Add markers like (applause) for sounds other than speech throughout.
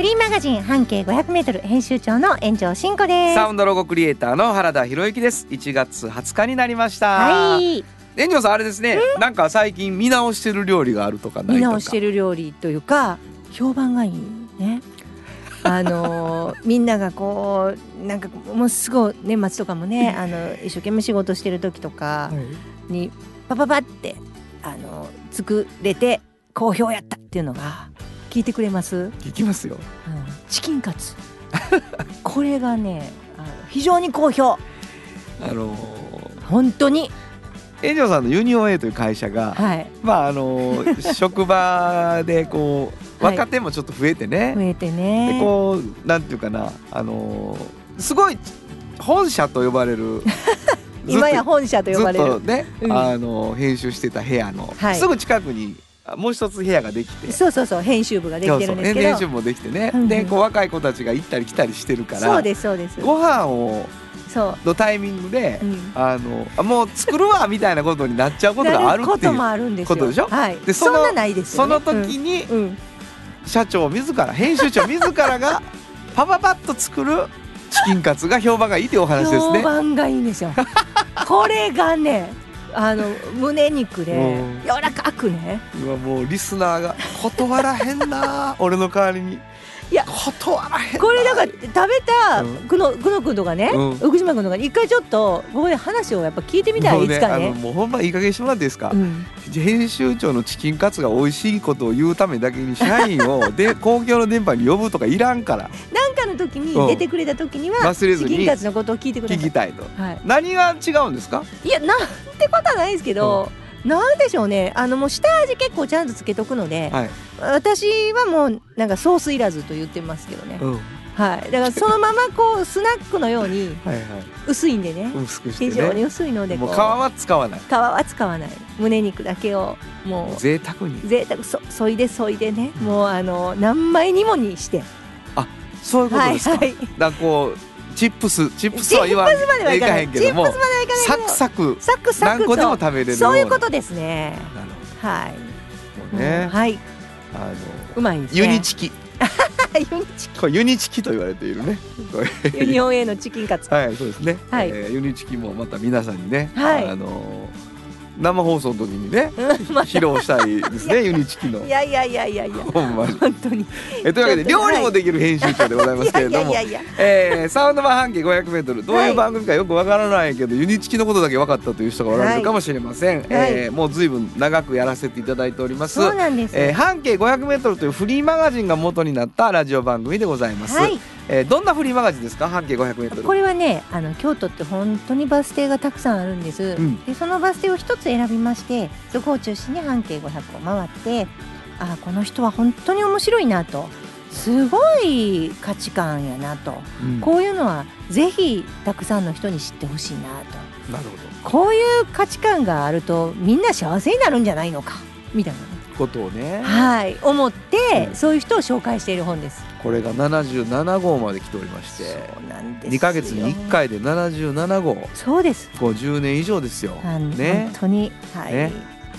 フリーマガジン半径500メートル編集長の炎上真子です。サウンドロゴクリエイターの原田博之です。1月20日になりました。はい、炎上さんあれですね。なんか最近見直してる料理があるとかないとか。見直してる料理というか評判がいいね。(laughs) あのーみんながこうなんかもうすごい年末とかもねあの一生懸命仕事してる時とかはい。にパパパってあの作れて好評やったっていうのが聞いてくれます、聞きますよ。うん。チキンカツ。(laughs) これがねあの非常に好評。あの本当に。炎上さんのユニオン A という会社が、はい。まああの (laughs) 職場でこうはい。若手もちょっと増えてね、増えてね。でこうなんていうかなあのすごい本社と呼ばれる (laughs) 今や本社と呼ばれる。とね、うん。あの編集してた部屋の、はい。すぐ近くにあもう一つ部屋ができて。そうそうそう編集部ができてるんですけど。編集もできてね、うん。うんでこう若い子たちが行ったり来たりしてるから。そうですそうです。ご飯をそう、のタイミングで、うん、あのあもう作るわみたいなことになっちゃうことがあなるっていうることもあるんですよ。ことでしょはい。でそのなないですね。の時にうん、うん。社長自ら編集長自らが (laughs) パパパッと作るチキンカツが評判がいいというお話です評ね。判がいいんですよ。これがねあの胸肉でうん。柔らかくね。今もうリスナーが断らへんな俺の代わりにいや断らへんな。これだから食べたうん。久野久野君とかね、うん。福島君とかに一回ちょっとここで話をやっぱ聞いてみたもいういつかね。もうほんまいい加減にしてもらっていいですか、うん。編集長のチキンカツが美味しいことを言うためだけに社員をで公共の電波に呼ぶとかいらんから。なんかの時にうん。出てくれた時には忘れずにチキンカツのことを聞いてください。聞きたいと。はい。何が違うんですか？いやなんてことはないですけど、なんでしょうね。あのもう下味結構ちゃんとつけとくので、はい、私はもうなんかソースいらずと言ってますけどね、うん、はい。はいだからそのままこうスナックのようにはい薄いんでね。薄くして非常にね薄いのでこうもう皮は使わない。皮は使わない。胸肉だけをもう。贅沢に。贅沢。そそいでそいでね。もうあの何枚にもにして。そういうことですか、はいはい。だこうチップスチップスは言わんチップスまではいかない。いかへんけどもサクサクサクサク何個でもと食べれるよそういうこなとですね。なるほはい。どね、はい。あのうまいユニチキ。(laughs) ユニチこれユニチキと言われているね。(laughs) ユニオン A のチキンカツ。はいそうですね、はい。えーユニチキもまた皆さんにね、はい。あの生放送の時にね披露したいですね (laughs) ユニチキの。いやいやいやいやいや。ほんまに。本当に。えというわけで料理もできる編集長でございますけれどもえーサウンド版半径 500m どういう番組かよくわからないけど、ユニチキのことだけ分かったという人がおられるかもしれません、えーもう随分長くやらせていただいております。そうなんです、えー半径 500m というフリーマガジンが元になったラジオ番組でございます、はいえーどんなフリーマガジンですか？半径 500m これはねあの京都って本当にバス停がたくさんあるんです、ん。でそのバス停を一つ選びましてそこを中心に半径500を回ってあこの人は本当に面白いなと。すごい価値観やなと、うん。こういうのはぜひたくさんの人に知ってほしいなと。なるほど。こういう価値観があるとみんな幸せになるんじゃないのか？みたいな。ねことをね。はい。思って、うん。そういう人を紹介している本です。これが77号まで来ておりましてそうなんですよ。2ヶ月に1回で77号。そうです。50年以上ですよ。ね。本当にはい、ね。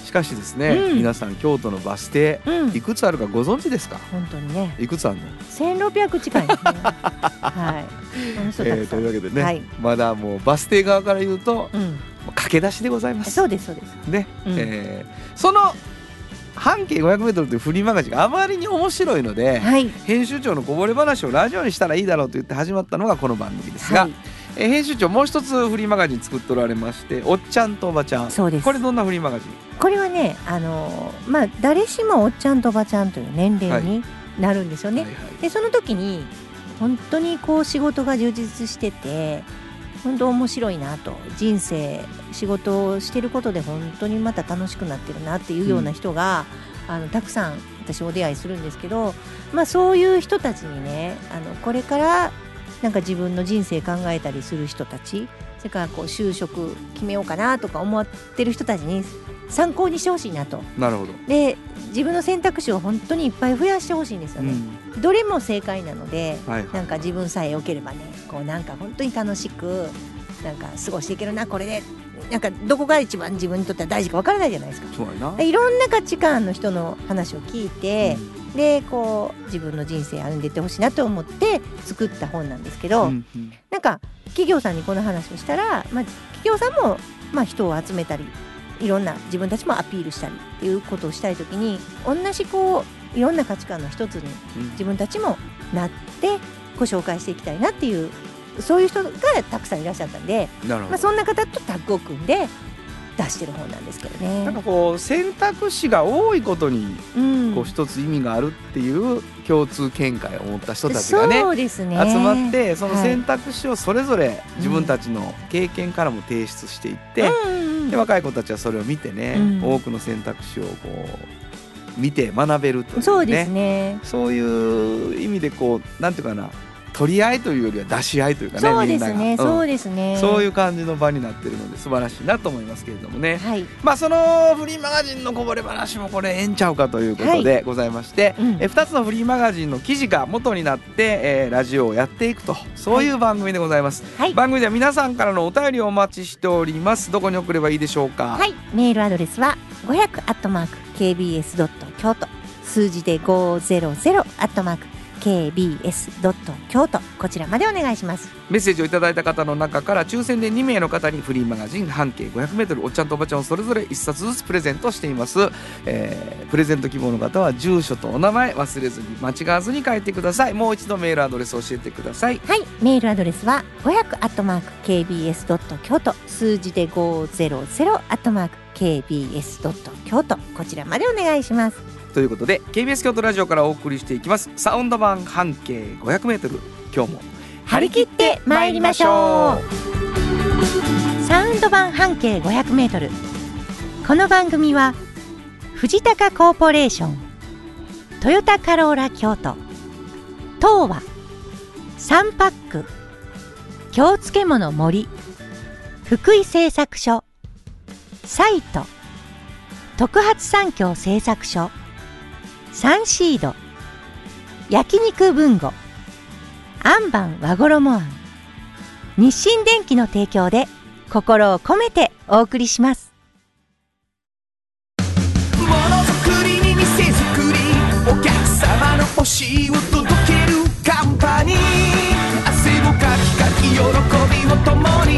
しかしですね、うん。皆さん京都のバス停うん。いくつあるかご存知ですか？本当にね。いくつあるの、1600近い。ね (laughs) はい。えーというわけでね、はい。まだもうバス停側から言うとうん。駆け出しでございます。そうですそうです。ね、うん。えーその半径 500m というフリーマガジンがあまりに面白いので、はい。編集長のこぼれ話をラジオにしたらいいだろうと言って始まったのがこの番組ですが、はい。えー編集長もう一つフリーマガジン作っておられましておっちゃんとおばちゃん。そうです。これどんなフリーマガジン？これはねあのーまあ誰しもおっちゃんとおばちゃんという年齢になるんですよね、はいはい。でその時に本当にこう仕事が充実してて本当面白いなと。人生仕事をしてることで本当にまた楽しくなってるなっていうような人が、あのたくさん私お出会いするんですけど、まあ、そういう人たちにねあのこれからなんか自分の人生考えたりする人たちそれからこう就職決めようかなとか思ってる人たちに参考にしてほしいなと。なるほど、で自分の選択肢を本当にいっぱい増やしてほしいんですよね、うん。どれも正解なのではいはい。なんか自分さえ良ければねこうなんか本当に楽しくなんか過ごしていけるなこれでなんかどこが一番自分にとっては大事かわからないじゃないですか。そうやな。でいろんな価値観の人の話を聞いて、でこう自分の人生歩んでいってほしいなと思って作った本なんですけど、うんうん。なんか企業さんにこの話をしたら、まあ、企業さんも、まあ、人を集めたりいろんな自分たちもアピールしたりっていうことをしたい時に同じこういろんな価値観の一つにうん。自分たちもなってご紹介していきたいなっていうそういう人がたくさんいらっしゃったんで、まあ、そんな方とタッグを組んで出してる本なんですけどね。なんかこう選択肢が多いことにうん。こう一つ意味があるっていう共通見解を持った人たちがねそうですね。集まってそのはい。選択肢をそれぞれ自分たちの経験からも提出していって、で若い子たちはそれを見てね、うん。多くの選択肢をこう見て学べるというね。そうですね。そういう意味でこうなんていうかな取り合いというよりは出し合いというかねそうですね。そうですね。そういう感じの場になってるので素晴らしいなと思いますけれどもね。はい。まあそのフリーマガジンのこぼれ話もこれええんちゃうかということでございまして、うんえ2つのフリーマガジンの記事が元になって、えーラジオをやっていくとそういう番組でございます、はい。番組では皆さんからのお便りをお待ちしておりますどこに送ればいいでしょうかはい。メールアドレスは500アットマーク kbs ドット京都数字で500アットマーク kbs 京都こちらまでお願いします。メッセージをいただいた方の中から抽選で2名の方にフリーマガジン半径 500m おっちゃんとおばちゃんをそれぞれ1冊ずつプレゼントしています、えープレゼント希望の方は住所とお名前忘れずに間違わずに書いてくださいもう一度メールアドレス教えてくださいはい。メールアドレスは500アットマーク kbs ドット京都数字で500アットマーク kbs ドット京都こちらまでお願いします。ということで KBS 京都ラジオからお送りしていきます。サウンド版半径 500m 今日も張り切って参りましょう。サウンド版半径500メートル。この番組は藤高コーポレーショントヨタカローラ京都東和サンパック京漬物森福井製作所サイト特発産業製作所サンシード。焼肉文吾アンバン和衣あん。日清電機の提供で心を込めてお送りします。ものづくりに店づくり。お客様の欲しいを届けるカンパニー。汗をかきかき喜びを共に。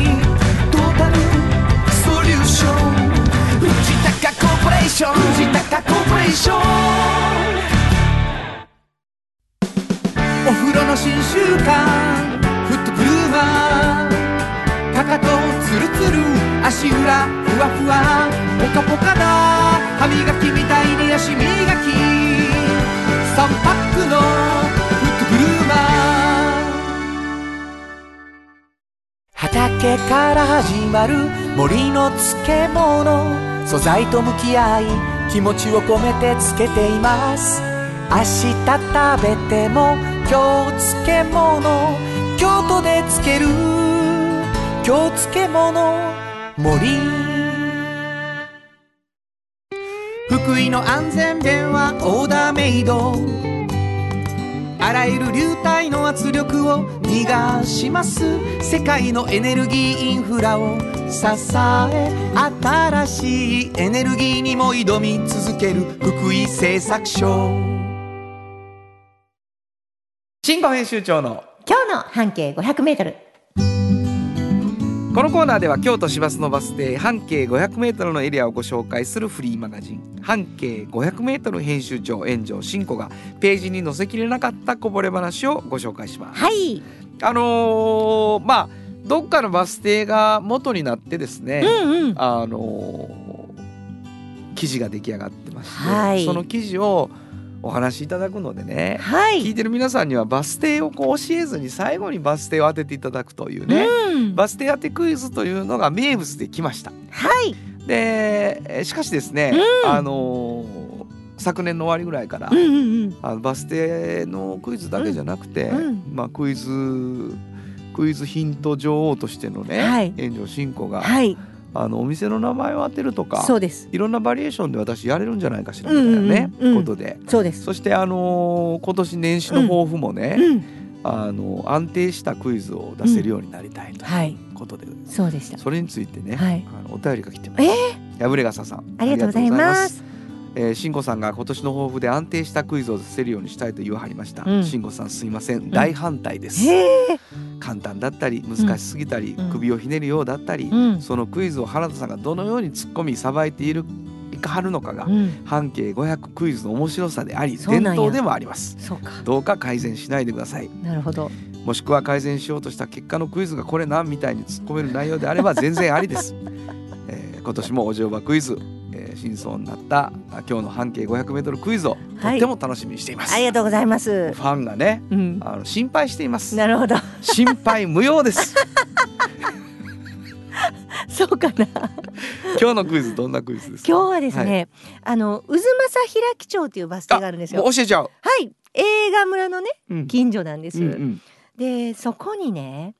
トータルソリューション。高コーポレーション藤高コーポレーションお風呂の新習慣フットグルーマーかかとツルツル足裏ふわふわポカポカだ歯磨きみたいに足磨き。3パックのフットグルーマー畑から始まる森の漬物。素材と向き合い気持ちを込めてつけています。明日食べても今日漬物。京都で漬ける。京漬物。森。福井の安全弁はオーダーメイドあらゆる流体の圧力を逃がします。世界のエネルギーインフラを支え新しいエネルギーにも挑み続ける福井製作所。新語編集長の今日の半径500メートルこのコーナーでは京都市バスのバス停半径 500m のエリアをご紹介するフリーマガジン。半径 500m 編集長炎上真子がページに載せきれなかったこぼれ話をご紹介します。はい。あのーまあどっかのバス停が元になってですね、うんうん。あのー記事が出来上がってまして、はい。その記事をお話しいただくのでね、はい。聞いてる皆さんにはバス停をこう教えずに最後にバス停を当てていただくというね、うん。バス停当てクイズというのが名物できました。はい。でえーしかしですね、うん。あのー昨年の終わりぐらいから、うんうんうん。あのバス停のクイズだけじゃなくて、うん。まあ、クイズクイズヒント女王としてのね、はい。炎上真子が、はいあのお店の名前を当てるとかそうです。いろんなバリエーションで私やれるんじゃないかしらみたいなね、うんうんうんことで。そうです。そしてあのー今年年始の抱負もね、うん。あの安定したクイズを出せるようになりたいとはいいうことで、そうでした。それについてね、はい。あのお便りが来てます。え破れ傘さんありがとうございますえー、慎吾さんが今年の抱負で安定したクイズを出せるようにしたいと言わはりました。うん。慎吾さんすいません、大反対です。簡単だったり難しすぎたり、うん。首をひねるようだったり、うん。そのクイズを原田さんがどのように突っ込みさばいているいかはるのかが、うん。半径500クイズの面白さであり伝統でもあります。そうか。どうか改善しないでください。なるほど。もしくは改善しようとした結果のクイズがこれなんみたいに突っ込める内容であれば全然ありです。(laughs) えー今年もお乗馬クイズ、えー真相になったあ今日の半径 500m クイズをとはい。っても楽しみにしています。ありがとうございます。ファンがねうん。あの心配しています。なるほど。心配無用です。(laughs) そうかな。今日のクイズどんなクイズですか？今日はですね、あの渦政平木町っていうバス停があるんですよ。教えちゃう。はい。映画村のねうん。近所なんです、うんうん。でそこにね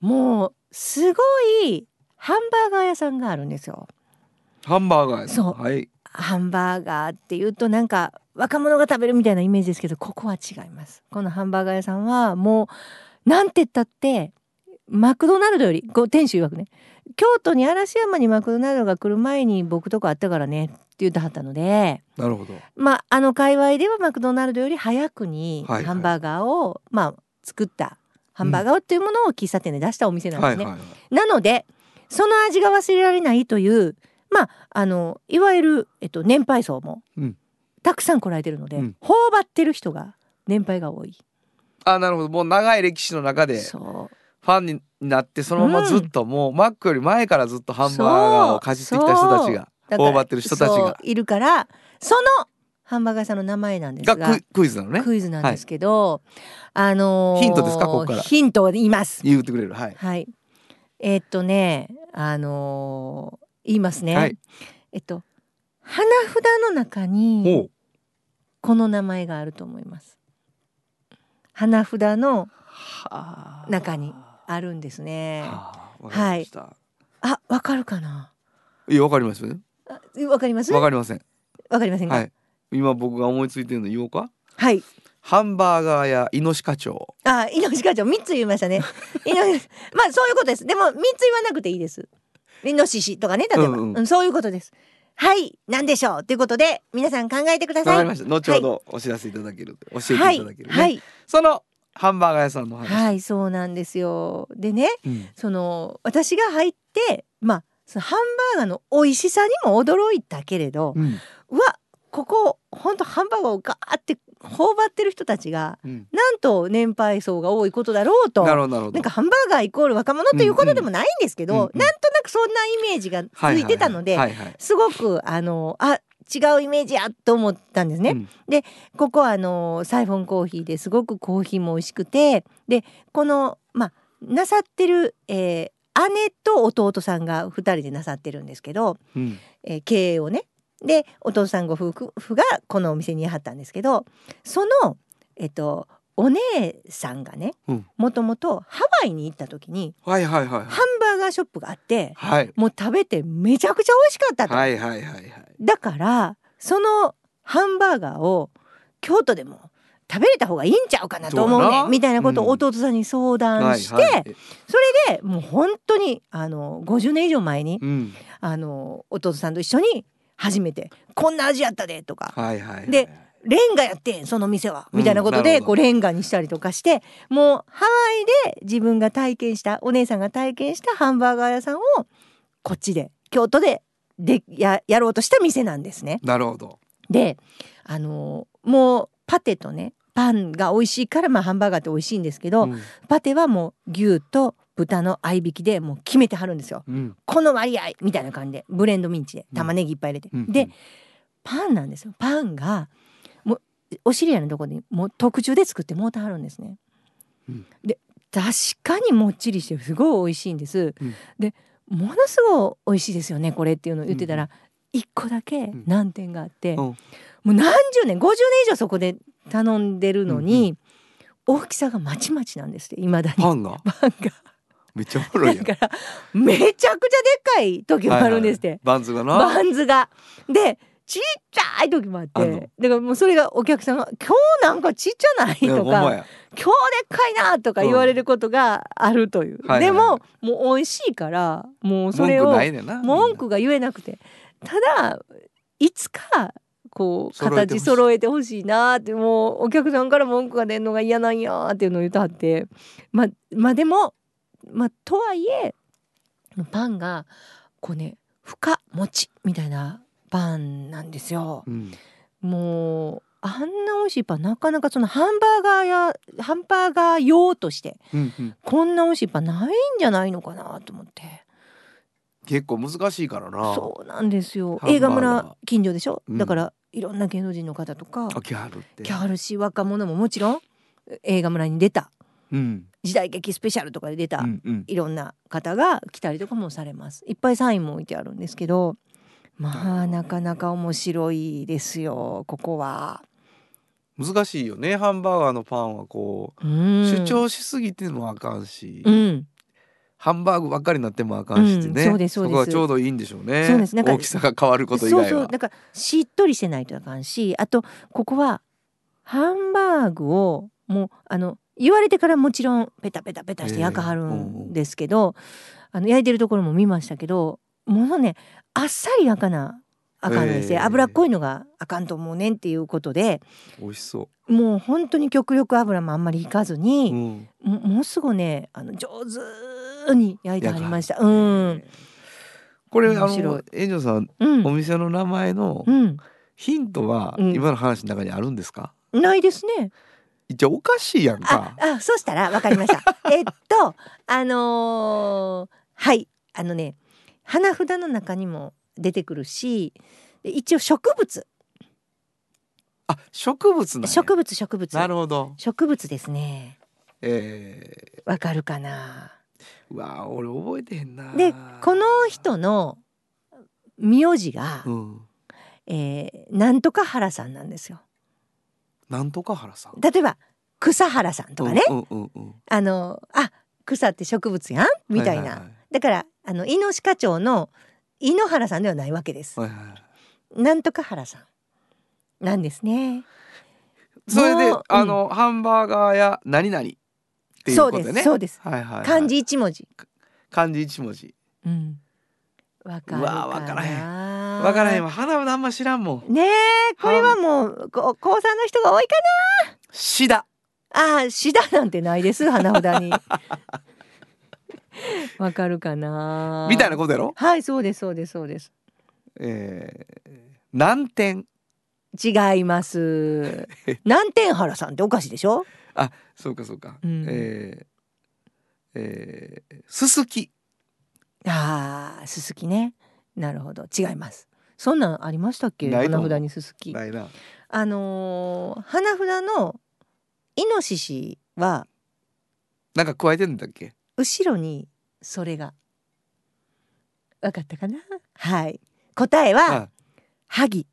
もうすごいハンバーガー屋さんがあるんですよハンバーガーそうはい。ハンバーガーっていうとなんか若者が食べるみたいなイメージですけどここは違いますこのハンバーガー屋さんはもうなんて言ったってマクドナルドよりこう店主曰くね京都に嵐山にマクドナルドが来る前に僕とこあったからねって言ってはったのでなるほど。まああの界隈ではマクドナルドより早くにはいはいハンバーガーを、まあ作ったハンバーガーっていうものを喫茶店で出したお店なんですね。はいはいはい。なのでその味が忘れられないというまああのいわゆる、えっと、年配層もうん。たくさん来られてるので、うん。頬張ってる人が年配が多い。あなるほど。もう長い歴史の中でフそァンになってそのままずっともうマックより前からずっとハンバーガーをかじってきた人たちが頬張ってる人たちが。いるからそのハンバーガー屋さんの名前なんですががクイクイズなのね。クイズなんですけど、あのーヒントですかここから。ヒントを言います。言ってくれる。はい。はい。えーっとね、あのー言いますね。はいえっと花札の中にこの名前があると思います。花札のはあ中にあるんですね。はあわかりましたあ、わかるかな？いやわかります？わかります？わかりませんわかりませんか？はい。はい今僕が思いついてるの言おうか？ハンバーガーやイノシカ町あ、イノシカ長三つ言いましたね。イノまあそういうことです。でも三つ言わなくていいです。イノシシとかね、例えば、うんうん。うんそういうことです。はい、なんでしょう？ということで皆さん考えてください。わかりました。後ほどお知らせいただける教えていたはいだけるね。はいそのハンバーガー屋さんの話。はいそうなんですよ。でねうん。その私が入ってまあそのハンバーガーの美味しさにも驚いたけれど、うん。うわここ本当ハンバーガーをガーって頬張ってる人たちがうん。なんと年配層が多いことだろうと。ななんかハンバーガーイコール若者ということでもないんですけど、うんうんなんとなくそんなイメージがついてたので、すごくあのあ違うイメージやと思ったんですね。うん。ここはあのサイフォンコーヒーですごくコーヒーも美味しくてでこのまあなさってる、えー姉と弟さんが2人でなさってるんですけど、うん。えー経営をねでお父さんご夫婦がこのお店にやはったんですけどそのえっとお姉さんがねうん。もともとハワイに行った時にはいはいはいはい。ハンバーガーショップがあってはい。もう食べてめちゃくちゃ美味しかったと。はいはいはいはい。だからそのハンバーガーを京都でも食べれた方がいいんちゃうかなと思うねみたいなことをうん。弟さんに相談して、はいはい。それでもう本当にあの50年以上前にうん。あの弟さんと一緒に初めて「こんな味やったで」とか。はいはいはい。で「レンガやってんその店は」みたいなことなるほど。でこうレンガにしたりとかしてもうハワイで自分が体験したお姉さんが体験したハンバーガー屋さんをこっちで京都ででややろうとした店なんですね。なるほど。であのもうパテとねパンが美味しいから、まあ、ハンバーガーって美味しいんですけど、うん。パテはもう牛と豚の合いびきでもう決めてはるんですよ。うん。この割合みたいな感じでブレンドミンチで玉ねぎいっぱい入れて、うんでパンなんですよ。パンがもうお知り合いのところにもう特注で作ってもうてはるんですね。うん。で確かにもっちりしてすごい美味しいんです。うん。でものすごい美味しいですよねこれっていうのを言ってたら、一個だけ難点があって、うん。もう何十年50年以上そこで頼んでるのに、大きさがまちまちなんですっていまだに。パンが？(laughs) パンがめっちゃおもろいやからめちゃくちゃでっかい時もあるんですって、はいはいバンズがな。バンズが。でちっちゃい時もあって。だからもうそれがお客さんが「今日なんかちっちゃない?」とかほんまや「今日でっかいな」とか言われることがあるという、はいはいはい。でももう美味しいからもうそれ文句をないねんな。文句が言えなくて。ただいつかこう形揃えてほしいなってもうお客さんから文句が出るのが嫌なんやっていうのを言ってはって。まあまあでもまあとはいえパンがこうね深餅みたいなパンなんですよ。うん。もうあんな美味しいパンなかなかそのハンバーガーやハンバーガー用としてうんうん。こんな美味しいパンないんじゃないのかなと思って。結構難しいからな。そうなんですよ。映画村近所でしょ、うん。だからいろんな芸能人の方とかあキャルって。キャるし若者ももちろん映画村に出た。うん時代劇スペシャルとかで出た、うんうん。いろんな方が来たりとかもされます。いっぱいサインも置いてあるんですけどまあなかなか面白いですよここは。難しいよね。ハンバーガーのパンはこう、うん。主張しすぎてもあかんし、うん。ハンバーグばっかりになってもあかんしね、うんそうですそうです。こはちょうどいいんでしょうね。そうです。なんか大きさが変わること以そう外は。そうだからしっとりしてないとあかんしあとここはハンバーグをもうあの言われてからもちろんペタペタペタして焼かはるんですけど、あの焼いてるところも見ましたけどものねあっさり焼かなあかんですね、えー脂っこいのがあかんと思うねんっていうことで美味しそもう本当に極力油もあんまり引かずう、に、うん、ももうすぐねあの上手に焼いてはりました。うん、これあの炎上さんうん。お店の名前のうん、ヒントはうん。今の話の中にあるんですか、ないですね。一応おかしいやんあか、あ、そしたらわかりました。(laughs) えっと、あのーはい、あのね、花札の中にも出てくるし、で一応植物、あ植物な植物、植物。なるほど植物ですね。えわかるかな？ー、うわ俺覚えてへんなで、この人の名字が、うんえーなんとか原さんなんですよ。なんとか原さん例えば、草原さんとかね、うんうんうんあの、あ、草って植物やん？みたいな。はいはいだから、あの、井の鹿町の井ノ原さんではないわけです。はいはいはいなんとか原さんなんですね。それであの、ハンバーガーや何々っていうそうでことですねそうです。はいはい、はい、漢字一文字。漢字一文字うん。わかるかな。うわわからへんわからへんわ花はあんま知らんもんねえ、これはもうこ高三の人が多いかシダな。ああ、シダなんてないです花札に。(laughs) わかるかな？みたいなことやろ？はい、そうですそうですそうです。えー、南天違います。(laughs) 南天原さんっておかしいでしょ？あそうかそうか、うんえー、えー、すすきああ、すすきね。なるほど、違います。そんなんありましたっけ？花札にすすき。ないな。あのー花札のイノシシはなんか加えてんだっけ？後ろにそれが。わかったかな？はい。答えはあハギ。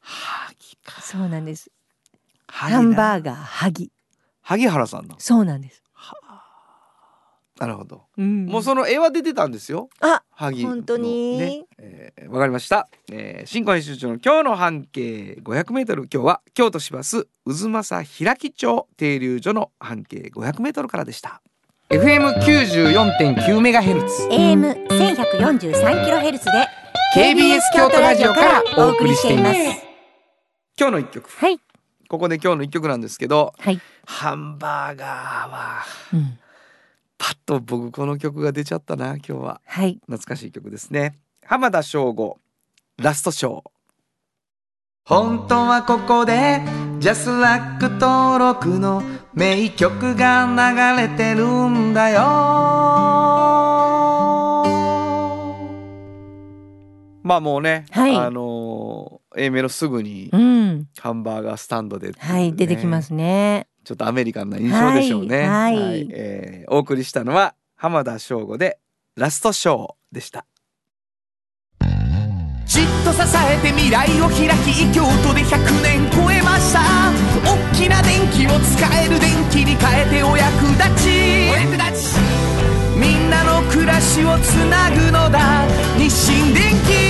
ハギか。そうなんです。ハンバーーガーハギ。萩原さんの？そうなんです、なるほど、うん。もうその絵は出てたんですよ。あ萩の。本当に？ね。えーわかりました、えー、新婚編集長の今日の半径 500m 今日は京都市バス渦政平木町停留所の半径 500m からでした。FM94.9 メガヘルツ。AM 1143キロヘルツで KBS 京都ラジオからお送りしています。今日の一曲。はい。ここで今日の一曲なんですけどはい、ハンバーガーはうん、パッと僕この曲が出ちゃったな今日は。はい。懐かしい曲ですね。浜田省吾ラストショー。本当はここでジャスラック登録の名曲が流れてるんだよ。まあもうね、はい。あのー A メロすぐにうん。ハンバーガースタンドで、はい出てきますねちょっとアメリカンな印象でしょうね。はいはい。えーお送りしたのは浜田省吾でラストショーでした。じっと支えて未来を開き京都で100年超えました。大きな電気を使える電気に変えてお役立ち。お役立ち。みんなの暮らしをつなぐのだ。日清電気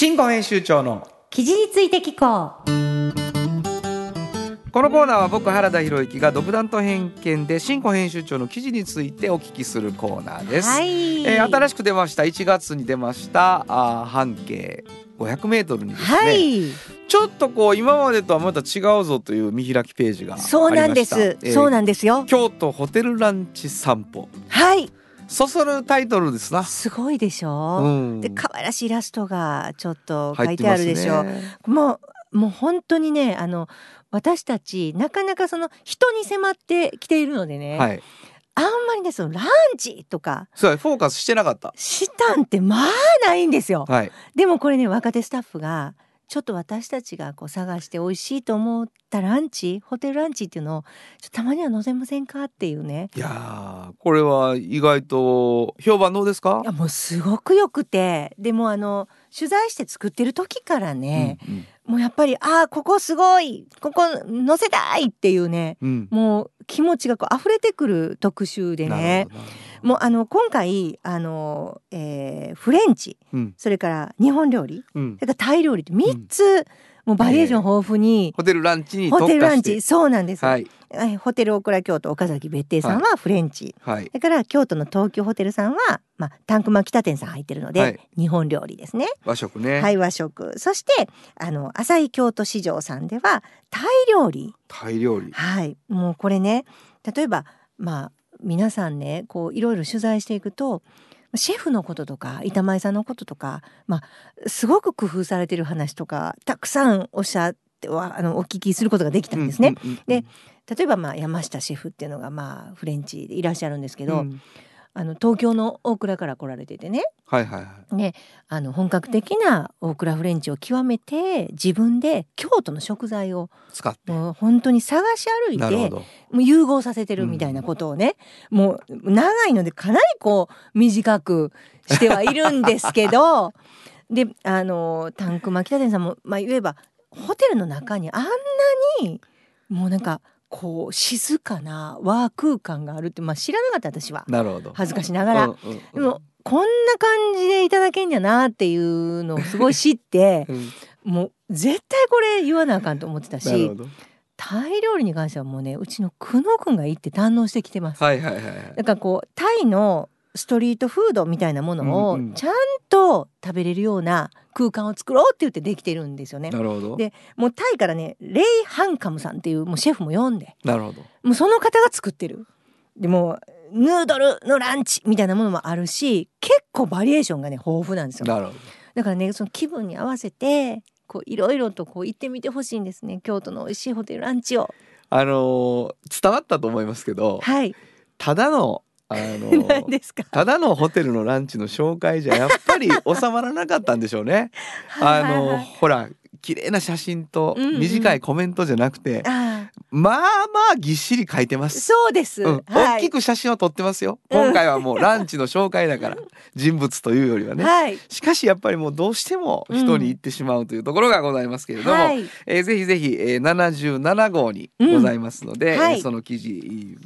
新語編集長の記事について聞こう。このコーナーは僕原田博之が独断と偏見で新語編集長の記事についてお聞きするコーナーです、はい、えー新しく出ました。1月に出ました。あー半径500メートルにですね、はい、ちょっとこう今までとはまた違うぞという見開きページがそうなんです、えーそうなんですよ。京都ホテルランチ散歩。はいそそるタイトルですな、すごいでしょ、うん。で可愛らしいイラストがちょっと書いてあるでしょ、ね。もうもう本当にねあの私たちなかなかその人に迫ってきているのでね、はい。あんまりねそのランチとかそうフォーカスしてなかった。したんってまあないんですよ。はい。でもこれね若手スタッフがちょっと私たちがこう探して美味しいと思ったランチホテルランチっていうのをちょっとたまには載せませんかっていうね。いやーこれは意外と評判どうですか？いやもうすごくよくて。でもあの取材して作ってる時からね、うんうん。もうやっぱりああここすごいここ載せたいっていうねうん。もう気持ちがこう溢れてくる特集でねもうあの今回あの、えーフレンチうん。それから日本料理うん。それからタイ料理って3つ、もうバリエーション豊富に、ホテルランチにホ特化してテルランチそうなんです、はい。はいホテルオクラ京都岡崎別邸さんはフレンチ、はい。それから京都の東京ホテルさんは、まあ、タンクマ北店さん入ってるので、はい。日本料理ですね。和食ね、はい和食。そしてあの朝日京都市場さんではタイ料理。タイ料理。はい。もうこれね例えばまあ皆さんねこういろいろ取材していくとシェフのこととか板前さんのこととか、まあ、すごく工夫されてる話とかたくさんおっしゃってはあのお聞きすることができたんですね。で例えばまあ山下シェフっていうのがまあフレンチでいらっしゃるんですけど、うんあの東京の大倉から来られててね。はいはいはい。であの本格的な大倉フレンチを極めて自分で京都の食材を使って。もう本当に探し歩いてなるほど。もう融合させてるみたいなことをね、もう長いのでかなりこう短くしてはいるんですけど (laughs) であのタンクマ北店さんも、まあ、言えばホテルの中にあんなにもうなんかこう静かな和空間があるって、まあ、知らなかった私は。なるほど。恥ずかしながら。うんうんうん。でもこんな感じでいただけんじゃなっていうのをすごい知って (laughs) うん。もう絶対これ言わなあかんと思ってたしタイ料理に関してはもうねうちの久野くんが行って堪能してきてます。はいはいはいはい。だからこうタイのストリートフードみたいなものをちゃんと食べれるような空間を作ろうって言ってできてるんですよね。なるほどでもうタイからねレイ・ハンカムさんっていうもうシェフも呼んでなるほどもうその方が作ってる。でもうヌードルのランチみたいなものもあるし結構バリエーションがね豊富なんですよ。なるほどだからねその気分に合わせてこういろいろとこう行ってみてほしいんですね京都の美味しいホテルランチを。あのー伝わったと思いますけどはい。ただのあのー (laughs) 何ですか？ただのホテルのランチの紹介じゃやっぱり収まらなかったんでしょうね。(laughs) あのほら綺麗な写真とうんうん短いコメントじゃなくて、あまあまあぎっしり書いてまあす。そうです。うん、はい。大きく写真を撮ってますよ。うん今回はもうランチの紹介だから人物というよりはね。はい。しかしやっぱりもうどうしても人に行ってしまうというところがございますけれども、はい。えーぜひぜひ、えー、77号にございますので、うんはいえーその記事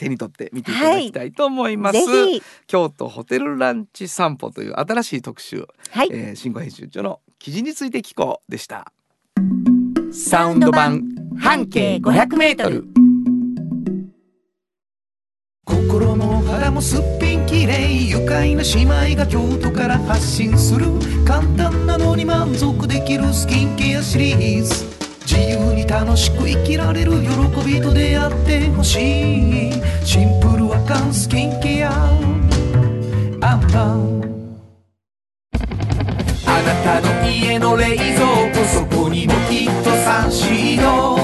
手に取って見ていただきたいと思います。ぜひ。京都ホテルランチ散歩という新しい特集、はい。えー、新語編集長の記事について聞こうでした。サウンド版半径500メートル。心の肌もすっぴんきれい愉快な姉妹が京都から発信する簡単なのに満足できるスキンケアシリーズ自由に楽しく生きられる喜びと出会ってほしい。シンプルアカンスキンケア。アンバーあなたの家の冷蔵庫そこにもきっとサンシード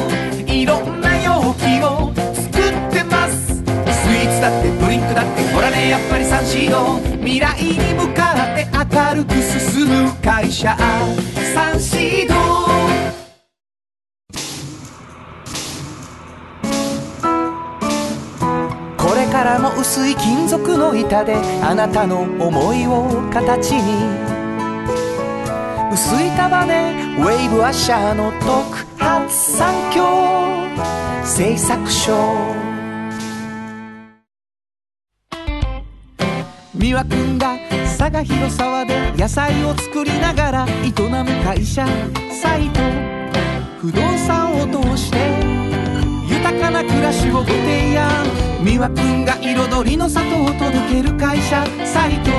いろんな容器を作ってます。スイーツだってドリンクだってほらねやっぱりサンシード未来に向かって明るく進む会社。サンシードからも薄い金属の板であなたの思いを形に薄い束ねウェイブアッシャーの特発産業製作所美和くんが佐賀広沢で野菜を作りながら営む会社。サイト。不動産を通して豊かな暮らしをご提案。美和くんが彩りの里を届ける会社サイト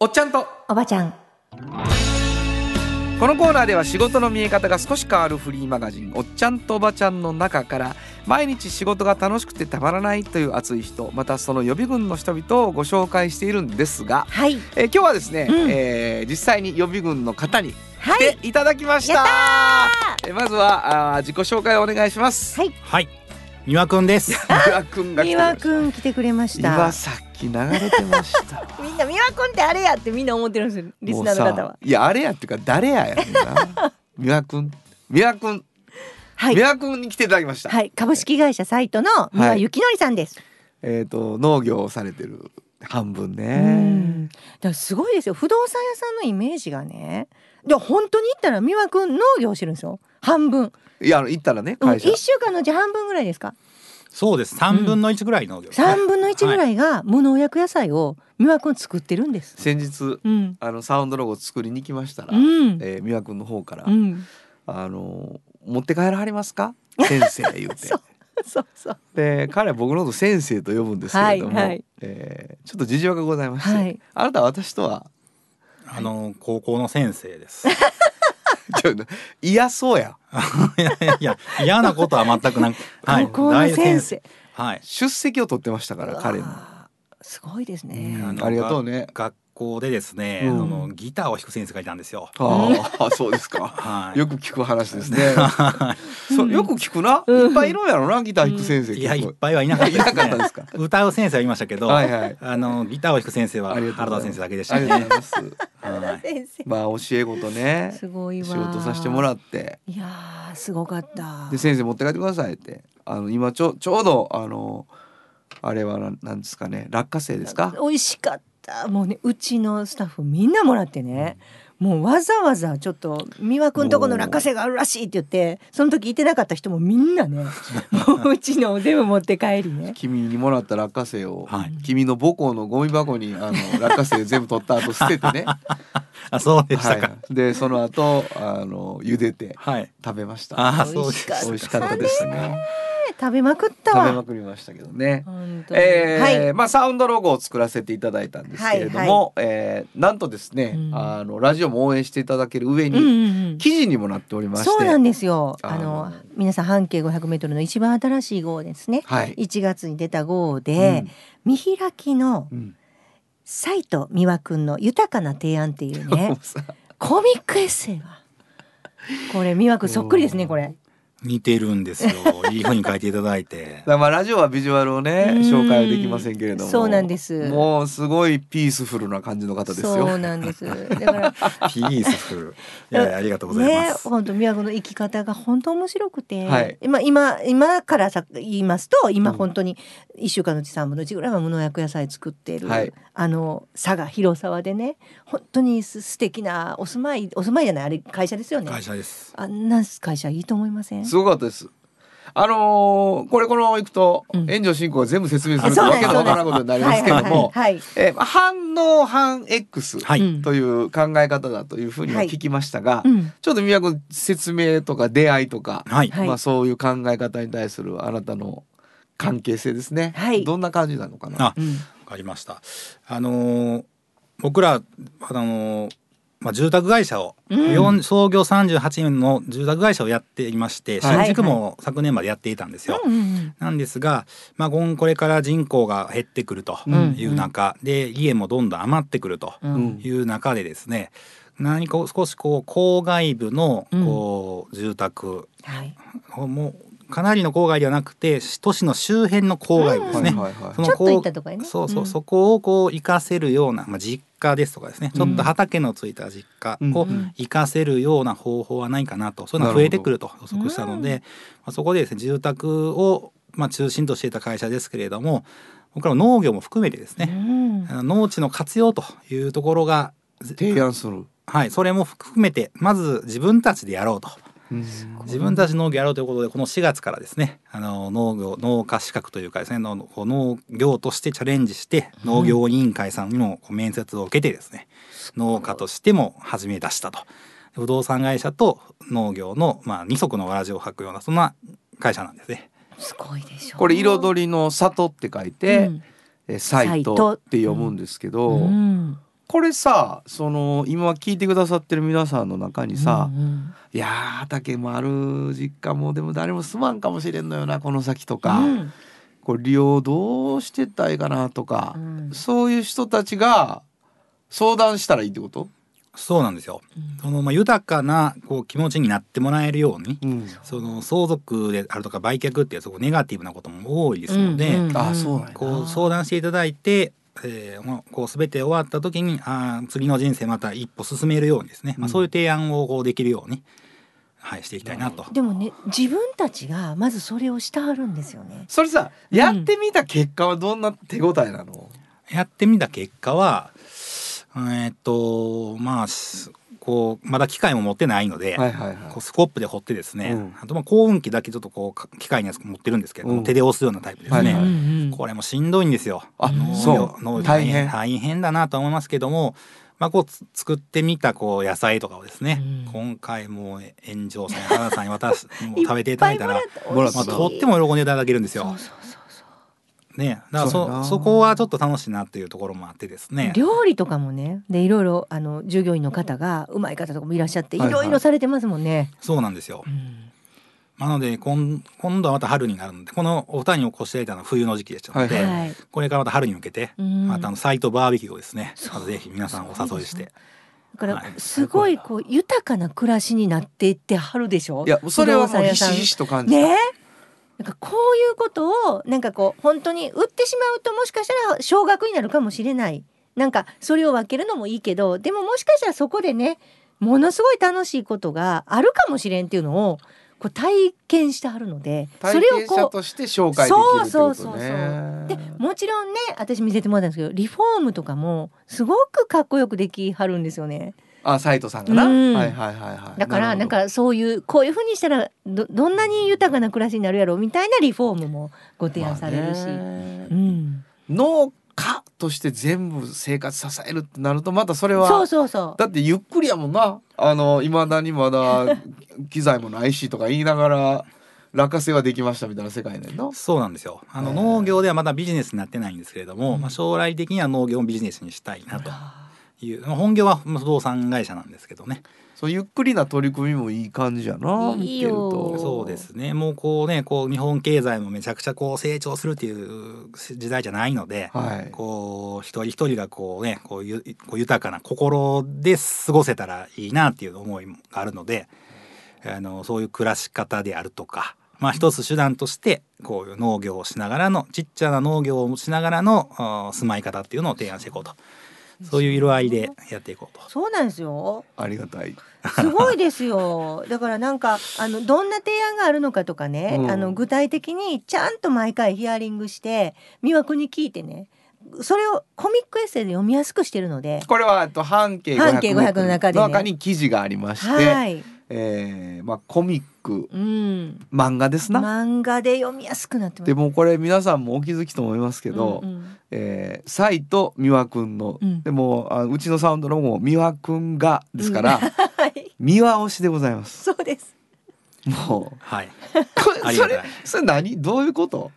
おっちゃんと。おばちゃん。このコーナーでは仕事の見え方が少し変わるフリーマガジン「おっちゃんとおばちゃん」の中から毎日仕事が楽しくてたまらないという熱い人。またその予備軍の人々をご紹介しているんですが、はい。えー今日はですね、うん。えー実際に予備軍の方にてい。ただきました、やっえー。まずはあー自己紹介をお願いします。はい。はい、三輪くんです。(laughs) 三輪くんが来て美くれました。和くん来てくれました。今さっき流れてました。わ (laughs) みんな美和くんってあれやってみんな思ってるんですよ。リスナーの方は。いやあれやっていうか誰ややねんな。(laughs) 三輪くん。三輪くん。はい。三輪くんに来ていただきました、はい。株式会社サイトの三輪幸則さんです、えっ、と農業をされてる半分うん。ねだからすごいですよ。不動産屋さんのイメージがねで本当に言ったら美和くん農業してるんですよ。半分、いやあの行ったらねうん、会社、一週間のうち半分ぐらいですか？そうです。三分の一ぐらい農業ですね。三分の一ぐらい。いが無農薬野菜を美和くん作ってるんです。先日うん。あのサウンドロゴ作りに来ましたら、うん。えー三輪くんの方から、うん。あの持って帰らはりますか？先生言うて。(laughs) そうそうそう。で彼は僕のこと先生と呼ぶんですけれども、はいはい。えーちょっと事情がございまして、はい。あなたは私とはあの高校の先生です。(laughs) ちょっと嫌そうや (laughs) いやいやいや嫌なことは全くなく。(laughs) はい。高校の大先生はい。出席を取ってましたから彼の、すごいですね、のありがとうねが学校でですね、うん。あのギターを弾く先生がいたんですよ。ああそうですか。はい。よく聞く話ですね。そうよく聞くな、いっぱいいるんやろなギター弾く先生、いやいっぱいはいなかったです、ね。いなかったですか。歌う先生はいましたけど、はいはい。あのギターを弾く先生はありがとう原ございます。田先生だけでしたありがとうねございます。はい。先生。まあ教え子とね。すごいわ。仕事させてもらって。いやーすごかった。で先生持って帰ってくださいって。あの今ちょちょうどあのあれはなんなんですかね。落花生ですか？美味しかったもうねうちのスタッフみんなもらってね、もうわざわざちょっと美和くんとこの落花生があるらしいって言ってその時いてなかった人もみんなね (laughs) もううちのを全部持って帰りね。君にもらった落花生を、はい。君の母校のゴミ箱にあの (laughs) 落花生全部取った後捨ててね。(laughs) あそうでしたか。はい、でその後あの茹でてはい。食べました。あ美そうです味しかった美味しかったですね食べまくった食べわまくりましたけどね。えーはい。まあサウンドロゴを作らせていただいたんですけれども、えーなんとですね、うん。あのラジオも応援していただける上に、うんうんうん。記事にもなっておりまして。そうなんですよ。ああのの皆さん半径500メートルの一番新しい号ですね。はい、1月に出た号で、見開きのうん。サイト美和くんの豊かな提案っていうもね (laughs) コミックエッセイが。これ美和くんそっくりですねこれ。似てるんですよ。(laughs) いい風に書いていただいてまあラジオはビジュアルをねうん紹介はできませんけれどもそうなんですもうすごいピースフルな感じの方ですよそうなんです。だから (laughs) ピースフル。いやいやありがとうございねます。本当美和くんの生き方が本当面白くて、はい今今今からさ言いますと今うん本当に一週間のうち三分の一ぐらいは無農薬野菜作っている、はいあの佐賀広沢でね本当にす素敵なお住まいお住まいじゃないあれ会社ですよね。会社です。あんな会社いいと思いません？すごかったですあのーこれこのままいくと、うん炎上進行が全部説明するわけのわからんことになりますけれども、はいはいはいえ反応反 X はい。うんという考え方だというふうには聞きましたが、うんちょっと宮君説明とか出会いとか、はい。はいまあ、そういう考え方に対するあなたの関係性ですね。はいどんな感じなのかな。あ、わかりました。あのー僕らあのーまあ住宅会社を、四創業38年の住宅会社をやっていまして、はい。新宿も昨年までやっていたんですよ。うんうんなんですが、まあ、今これから人口が減ってくるという中で、家もどんどん余ってくるとうん。いう中でですね何か少しこう郊外部のこう住宅はい。もうかなりの郊外ではなくて都市の周辺の郊外部ですね。はいはいはい。そのちょっと行こうったとこやねそうそう、うん。そこをこう活かせるような、まあ、実家ですとかですね、ちょっと畑のついた実家をうん。活かせるような方法はないかなとそういうのが増えてくると予測したので、まあ、そこでですね住宅を、まあ、中心としていた会社ですけれども僕らは農業も含めてですうね、農地の活用というところが、提案する。はい、それも含めてまず自分たちでやろうと。うん。自分たち農業やろうということでこの4月からですねあの農業農家資格というかですね農業としてチャレンジして農業委員会さんにも面接を受けてですね農家としても始め出したと。不動産会社と農業の、まあ、二足のわらじを履くようなそんな会社なんですね。すごいでしょこれ彩りの里って書いて、うん。えサイトって読むんですけど、うん。これさその今聞いてくださってる皆さんの中にさ、うんいやー畑もある実家もでも誰も住まんかもしれんのよなこの先とか、うん。これ利用どうしてったらいいかなとか、うん。そういう人たちが相談したらいいってこと、そうなんですよ。そのまあ豊かなこう気持ちになってもらえるように、うん、その相続であるとか売却っていうすごくネガティブなことも多いですので、うんうん。あそうなんこう相談していただいて、えーもうこう全て終わった時にあー次の人生また一歩進めるようにですね、まあ、そういう提案をこうできるように、はい、していきたいなと。でもね自分たちがまずそれをしてはるんですよね。それさやってみた結果はどんな手応えなの、やってみた結果はえーっとまあすこうまだ機械も持ってないので、はいはいはい。こうスコップで掘ってですね、うん。あとまあ幸運機だけちょっとこうか機械のやつ持ってるんですけど、うん。手で押すようなタイプですね。はいはい。うんこれもしんどいんですよ。あ農業そう。農業大変。大変。だなと思いますけども、まあこうつ作ってみたこう野菜とかをですね、うん。今回もう炎上さん原田さんに渡す (laughs) もう食べていただいたら、いっぱいもらったまあとっても喜んでいただけるんですよ。そうそうそうね、だからそそそこはちょっと楽しいなっていうところもあってですね。料理とかもねでいろいろあの従業員の方がうまい方とかもいらっしゃっていはいはい。ろいろされてますもんね。そうなんですよ。うん。なので今今度はまた春になるので、このお二人にお越しいただいたのは冬の時期でしたので、はいはい。これからまた春に向けて、うん。またあのサイトバーベキューをですね、またぜひ皆さんお誘いして。だからはい。すごいこう豊かな暮らしになっていってはるでしょ？いやそれはもうひしひしと感じた、ね？なんかこういうことをなんかこう本当に売ってしまうともしかしたら少額になるかもしれない。なんかそれを分けるのもいいけどでももしかしたらそこでねものすごい楽しいことがあるかもしれんっていうのをこう体験してはるのでそ体れをこうとして紹介できるってことそうそうそうそう。ねでもちろんね私見せてもらったんですけどリフォームとかもすごくかっこよくできはるんですよね。あ斉藤さんがな、うん。はいはいはいはい。だからなんかそういうこういうふうにしたらどどんなに豊かな暮らしになるやろうみたいなリフォームもご提案されるし、まあね。うん、農家として全部生活支えるってなるとまたそれはそうそうそう。だってゆっくりやもんな。あのいまだにまだ (laughs) 機材もないしとか言いながら落花生はできましたみたいな世界ねそうなんですよ。あの農業ではまだビジネスになってないんですけれども、まあ将来的には農業をビジネスにしたいなという、まあ本業は不動産会社なんですけどね。そうゆっくりな取り組みもいい感じやな見てるとそうですね。もうこうね、こう日本経済もめちゃくちゃこう成長するっていう時代じゃないので、はいこう一人一人がこうね、こうゆこう豊かな心で過ごせたらいいなっていう思いがあるので、あのそういう暮らし方であるとか。まあ一つ手段としてこういう農業をしながらのちっちゃな農業をしながらの住まい方っていうのを提案していこうとそういう色合いでやっていこうと。そうなんですよ。ありがたい。すごいですよ。だからなんかあのどんな提案があるのかとかね、うん。あの具体的にちゃんと毎回ヒアリングして美和君に聞いてねそれをコミックエッセイで読みやすくしてるのでこれはえっと半径500半径500の中でね。中に記事がありまして、はい、えーまあコミック。うん、漫画ですな、漫画で読みやすくなってます。でもこれ皆さんもお気づきと思いますけど、うんうんえー、サイと美和くんの、うん。でもあうちのサウンドのも美和くんがですから、はい。美和推しでございます。そうです。もうはい。これそありがたいれそれ何？どういうこと？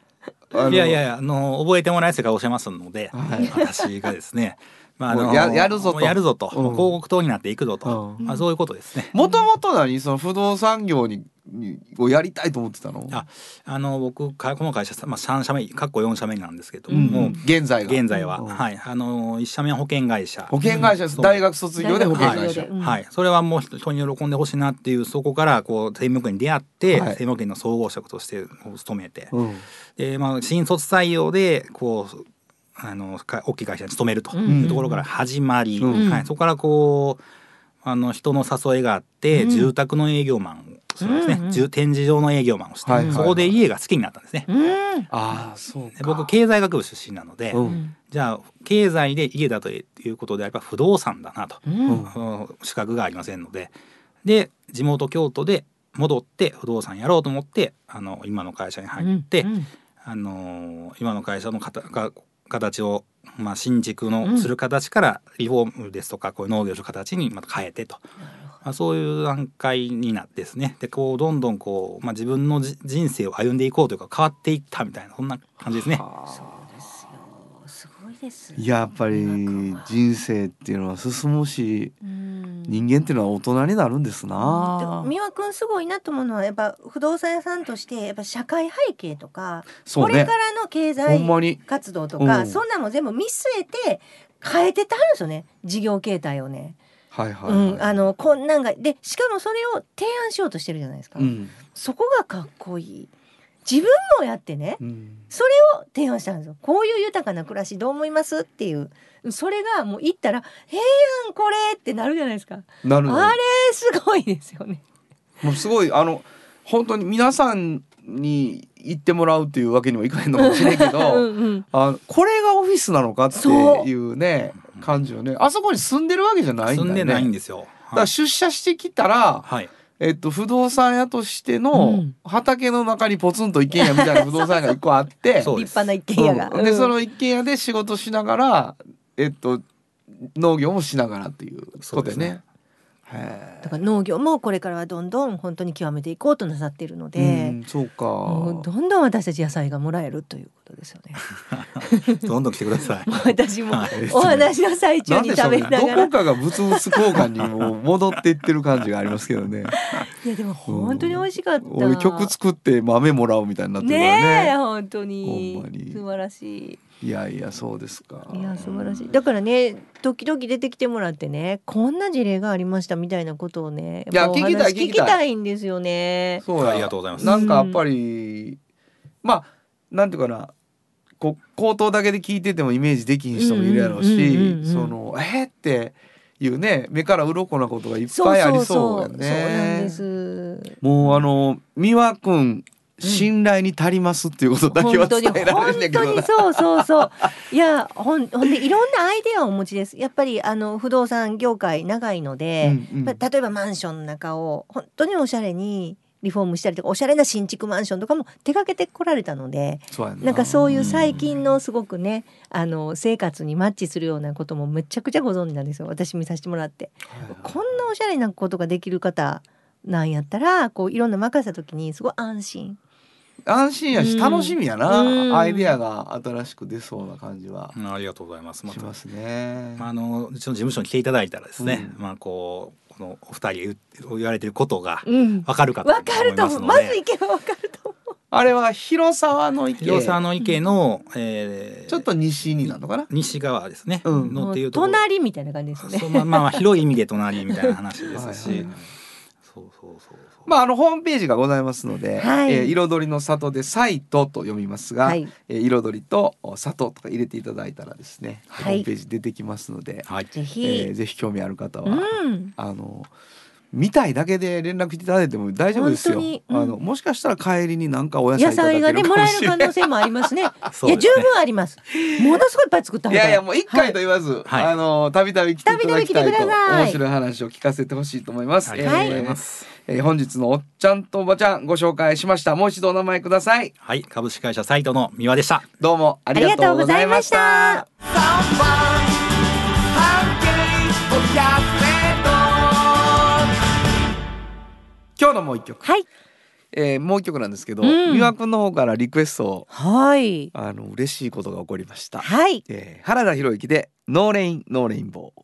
あのいやいやいやあの覚えてもらえせかおっしゃいますので、はい。私がですねまああのややるぞと。やるぞと、うん。広告塔になっていくぞと、うん。まあそういうことですね。もともと何その不動産業ににをやりたいと思ってたの？ああの僕かこの会社まあ三社目かっこ四社目なんですけど。うん。も、現在が現在は、うん。はい。あの一社目は保険会社。保険会社大学卒業で保険会社大学卒業で。うん。はい、それはもう人人に喜んでほしいなっていうそこからこう政務局に出会って、はい。政務局の総合職として勤めて、うん。でまあ、新卒採用でこうあのか大きい会社に勤めるとうん。いうところから始まり、うん。はい、そこからこうあの人の誘いがあって、うん。住宅の営業マンをするんですね、うんうん住展示場の営業マンをして、そこで家が好きになったんですね。うん。ああそう僕経済学部出身なので、うん。じゃあ経済で家だということであれば不動産だなと、うん。うん。資格がありませんので。で地元京都で戻って不動産やろうと思ってあの今の会社に入って、うん。あの今の会社のかたが形を、まあ、新築うん。のする形からリフォームですとかこういう農業の形にまた変えてと、まあ、そういう段階になってですね。でこうどんどんこう、まあ、自分のじ人生を歩んでいこうというか変わっていったみたいなそんな感じですね。ですややっぱり人生っていうのは進むしうん。人間っていうのは大人になるんですでな美輪君すごいなと思うのはやっぱ不動産屋さんとしてやっぱ社会背景とか、ね。これからの経ほ済活動とか、うん。そんなんも全部見据えて変えてってはるんですよね。事業形態をね。はいはい、はい。うん、あのこんなんがでしかもそれを提案しようとしてるじゃないですか、うん。そこがかっこいい自分もやってねうん。それを提案したんですよ。こういう豊かな暮らしどう思いますっていう。それがもう言ったら「ええやんこれ!」ってなるじゃないですか。なるあれすごいですよね。もうすごいあの本当に皆さんに行ってもらうっていうわけにもいかへんのかもしれんけ (laughs) うどんうん。あこれがオフィスなのかっていうね感じよね。あそこに住んでるわけじゃないんだよね。住んでないんですよ。だから出社してきたら、はい、えっと、不動産屋としてうのん。畑の中にポツンと一軒家みたいな不動産屋が一個あって (laughs) 立派な一軒家が。うん。でうん。その一軒家で仕事しながらえっと農業もしながらっていうことでね。へだから農業もこれからはどんどん本当に極めていこうとなさっているのえで、うんそうか。どんどん私たち野菜がもらえるということですよね。(laughs) どんどん来てください。(laughs) 私もはいお話の最中に食べながらどこかが物々交換にもう戻っていってる感じがありますけどね。(laughs) いやでも本当に美味しかった。俺曲作って豆もらおうみたいになってるからねえね。本当に素晴らしいやいやそうですか。い。いや素晴らしい。だからね時々出てきてもらってねこんな事例がありましたみたいなことをねいや聞きたい聞聞ききたいんですよね。そうやありがとうございますなんかやっぱり、まあなんていうかなこう口頭だけで聞いててもイメージできん人もいるやろうし、うんうんうんうんうんそのえーっていうね目から鱗なことがいっぱいありそうやね。そうなんです。もうあの美和くん信頼に足りますっていうことだけは伝えられるんだけど。な本当にそうそうそう。いやほんほんでいろんなアイデアをお持ちです。やっぱりあの不動産業界長いので、うんうん。まあ例えばマンションの中を本当におしゃれにリフォームしたりとかおしゃれな新築マンションとかも手掛けてこられたのでな。んかそういう最近のすごくねあの生活にマッチするようなこともめちゃくちゃご存知なんですよ。私見させてもらって。こんなおしゃれなことができる方なんやったらこういろんな任せた時にすごい安心。安心やしうん楽しみやな、うんアイデアが新しく出そうな感じはうんありがとうございます。まますね。まあ、あのうちの事務所に来ていただいたらですね、うんまあこうこのお二人言言われてることがうんわかるかとわかると思う。まず行けばわかると思う。あれは広沢の池広沢の池の、えーちょっと西になるのかな？西側ですね、うんのっていうところ。隣みたいな感じですよね。まあまあまあ広い意味で隣みたいな話ですし、(laughs) はいはいはいそうそうそうそう。まああのホームページがございますので、はいえー彩りの里でサイトと読みますが、はいえー彩りとお里とか入れていただいたらですね、はいホームページ出てきますので、はい。ぜひ。えーぜひ興味ある方は、うん。あの見たいだけで連絡いただいても大丈夫ですよ。うんあのもしかしたら帰りになんかお野菜野菜がねもら。える可能性もありますね。(laughs) すね十分あります。ものすごいいっぱい作ったいやいやもう一回と言わず、はいあのたびたび来ていただきたいと面白い話を聞かせてほしいと思います。ありがとうございえーます。えー本日のおっちゃんとおばちゃんご紹介しました。もう一度お名前ください。はい、株式会社彩里の三輪でした。どうもありがとうございました。今日のもう一曲。はい。えーもう一曲なんですけど、うん三輪くんの方からリクエストをはいあの嬉しいことが起こりました。はいえー原田博之で No Rain No Rainbow。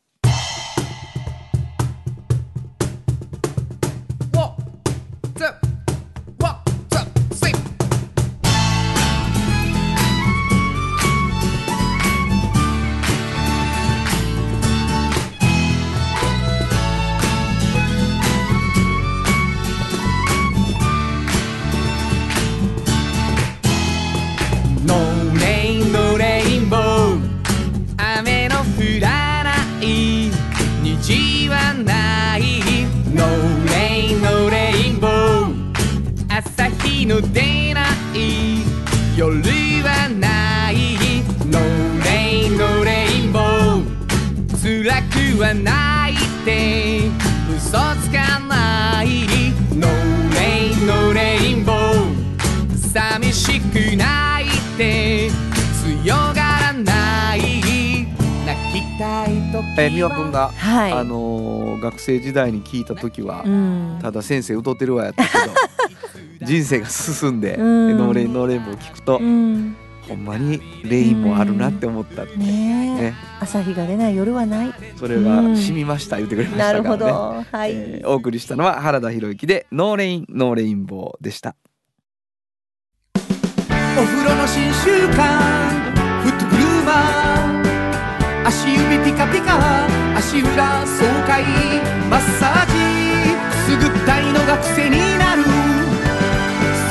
えー、三輪くんが、はい。あのー学生時代に聞いた時は、うん。ただ先生歌ってるわやったけど (laughs) 人生が進んで、うん。 No Rain No Rainbow 聞くと、うん。ほんまに rain もあるなって思ったって、ねえ。ね。朝日が出ない夜はない。それが染みました、言ってくれましたからね。なるほど。はい、えーお送りしたのは原田博之で No Rain No Rainbow でした。お風呂の新習慣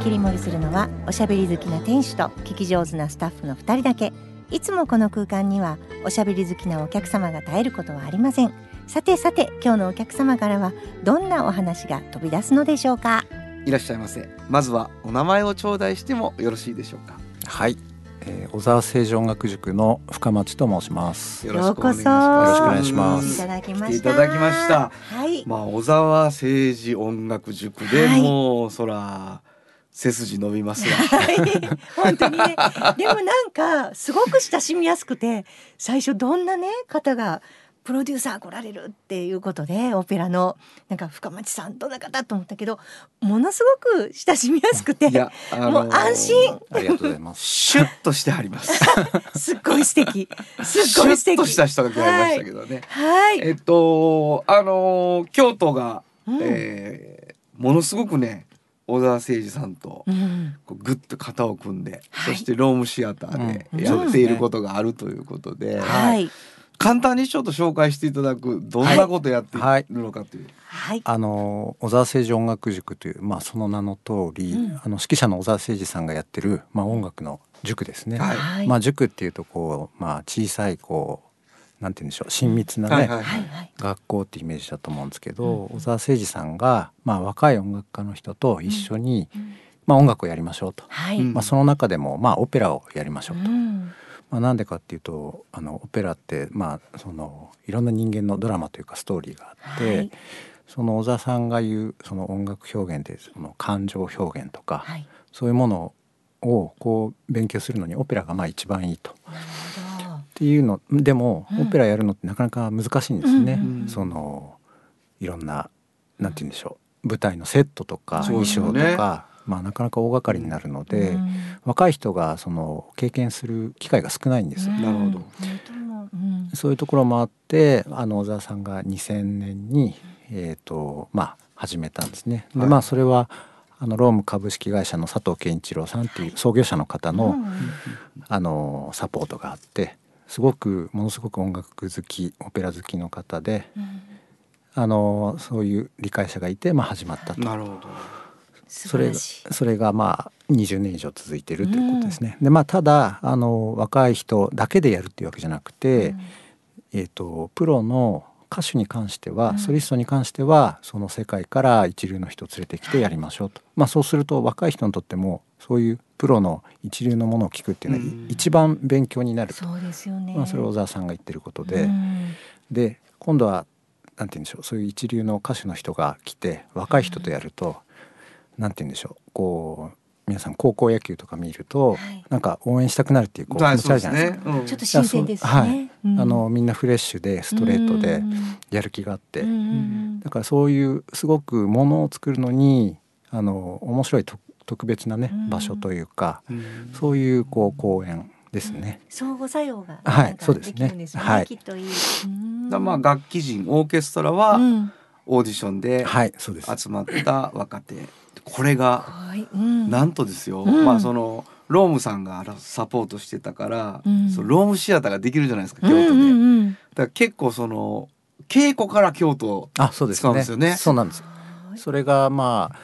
切り盛りするのはおしゃべり好きな店主と聞き上手なスタッフの2人だけいつもこの空間にはおしゃべり好きなお客様が絶えることはありませんさてさて今日のお客様からはどんなお話が飛び出すのでしょうか？いらっしゃいませ。まずはお名前を頂戴してもよろしいでしょうか？はい、えー小沢清浄音楽塾の深町と申します。よろしくお願いします。ようこそよろしくお願いしますいただきましたいただきました。はいまあ小沢誠治音楽塾で、はいもうそら背筋伸びますわ。はい、本当にね。でもなんかすごく親しみやすくて、最初どんなね方がプロデューサー来られるっていうことでオペラのなんか深町さんどんな方と思ったけど、ものすごく親しみやすくて、いや、あのもう安心。ありがとうございます。シュッとしてあります。すっごい素敵。すっごい素敵。ッとした人が来られましたけどね。はい。えっとあの京都が、うんえーものすごくね小沢誠治さんとうんこうグッと肩を組んで、はいそしてロームシアターでうんやっていることがあるということで、はい。簡単にちょっと紹介していただくどんなことやっているのかという。はい。あの小沢清浄音楽塾というまあその名の通り、うんあの指揮者の小沢誠治さんがやってるまあ音楽の塾ですね。はいはい。まあ塾っていうとこうまあ小さいこうなんて言うんでしょう親密なね、はいはいはいはい。学校ってイメージだと思うんですけど、小沢誠治さんがまあ若い音楽家の人と一緒に、まあ音楽をやりましょうと。まあその中でもまあオペラをやりましょうと。うんまあ、なんでかっていうとあのオペラってまあそのいろんな人間のドラマというかストーリーがあって、はいその小沢さんが言うその音楽表現でその感情表現とか、はい。そういうものをこう勉強するのにオペラがまあ一番いいと。なるほど。っていうのでも、うん。オペラやるのってなかなか難しいんですね。うん。うん。そのいろんななんて言うんでしょう。舞台のセットとか衣装とか、まあなかなか大掛かりになるので、うん。若い人がその経験する機会が少ないんですよ。なるほど。そういうところもあってあの小沢さんが2000年に、えーとまあ、始めたんですね。ではい。まあそれはあのローム株式会社の佐藤健一郎さんっていう創業者の方の,、うん。あのサポートがあってすごくものすごく音楽好きオペラ好きの方でうんあのそういう理解者がいて、まあ、始まったと。なるほど。素それが晴らしい。それがまあ20年以上続いているということですね。でまあただあの若い人だけでやるっていうわけじゃなくて、えー、とプロの歌手に関しては、うんソリストに関してはその世界から一流の人を連れてきてやりましょうと、まあ、そうすると若い人にとってもそういうプロの一流のものを聞くっていうのは、うん。一番勉強になると、そうですよね。まあ、それは小沢さんが言ってることで、うん。で今度はなんて言うんでしょうそういう一流の歌手の人が来て若い人とやると、なんて言うんでしょうこう皆さん高校野球とか見ると、はい。なんか応援したくなるっていうこう気はい持ちあるじゃないですか。うん。ちょっと新鮮ですね。はい。うん。あのみんなフレッシュでストレートでうん。やる気があって、うんうんだからそういうすごくものを作るのにあの面白いと特別なねうん。場所というか、うん。そういうこう公演ですね。相互作用がはいそうですね。はい。きっといい。うん。だまあ楽器陣オーケストラはうん。オーディションで。集まった若手。これがなんとですよ、うん。まあそのロームさんがサポートしてたから、うん。そのロームシアターができるじゃないですか京都で、うんうん。うんだから結構その稽古から京都あ、そうですね。使うんですよね。そうなんです。それがまあ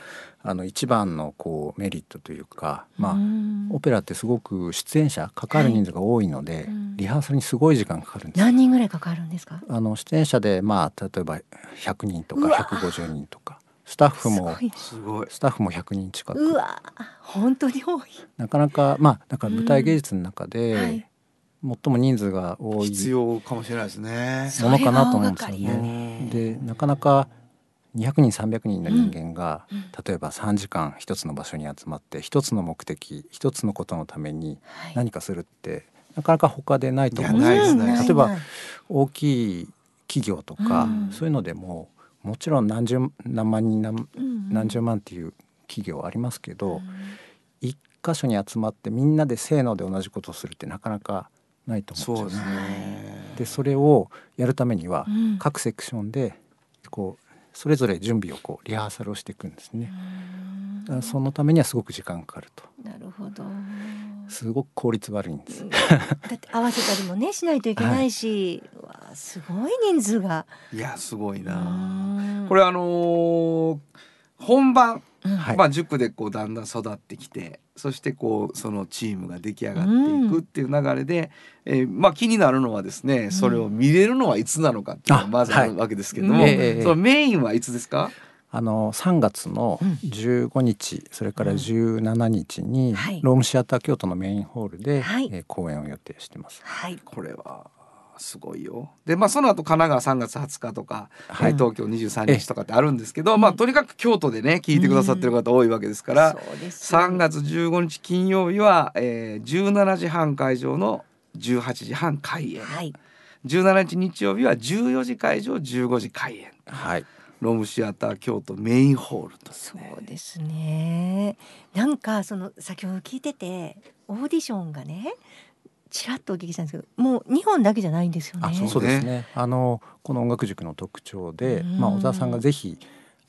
あの一番のこうメリットというか、まあ、うんオペラってすごく出演者かかる人数が多いので、うん。リハーサルにすごい時間かかるんです。よ。何人ぐらいかかるんですか？あの出演者でまあ例えば100人とかうわ。150人とか。スタッフもスタッフも100人近く。うわ。本当に多い。なかなかまあだから舞台芸術の中で、はい。最も人数が多い。必要かもしれないですね。ものかなと思うんですよ。ね。でなかなか200人300人の人間が、うん。うん。例えば3時間一つの場所に集まって一つの目的一つのことのためにはい。何かするってなかなか他でないと思う。んですねうん。例えば大きい企業とか、うん。そういうのでももちろん何十何万人何うん。何十万っていう企業ありますけど、一箇所に集まってみんなでせーので同じことをするってなかなかないと思そううんですね。ね。でそれをやるためにはうん。各セクションでこうそれぞれ準備をこうリハーサルをしていくんですね。そのためにはすごく時間かかるとなるほど。すごく効率悪いんです。だって合わせたりもねしないといけないし、うわあすごい人数が。いやすごいな。うんこれあのー本番、うんはいまあ塾でこうだんだん育ってきてそしてこうそのチームが出来上がっていくっていう流れで、えーまあ気になるのはですね、それを見れるのはいつなのかっていうのがあまずあるはいわけですけども、うん。ええ。そのメインはいつですか？あの3月のうん。15日、それから17日に、はい。ロームシアター京都のメインホールで、はい。えー公演を予定してます。はい。これはすごいよ。でまあその後神奈川3月20日とか、はいえー東京23日とかってあるんですけど、まあとにかく京都でね聞いてくださってる方多いわけですから、そうです3月15日金曜日は、えー、17時半会場の18時半開演はい。17日日曜日は14時会場15時開演はい。ロームシアター京都メインホールとですそねうですね。なんかその先ほど聞いててオーディションがねちらっとお聞きしたんですけどもう日本だけじゃないんですよね。あそうそうですね。あのこの音楽塾の特徴で、うん。まあ小沢さんがぜひ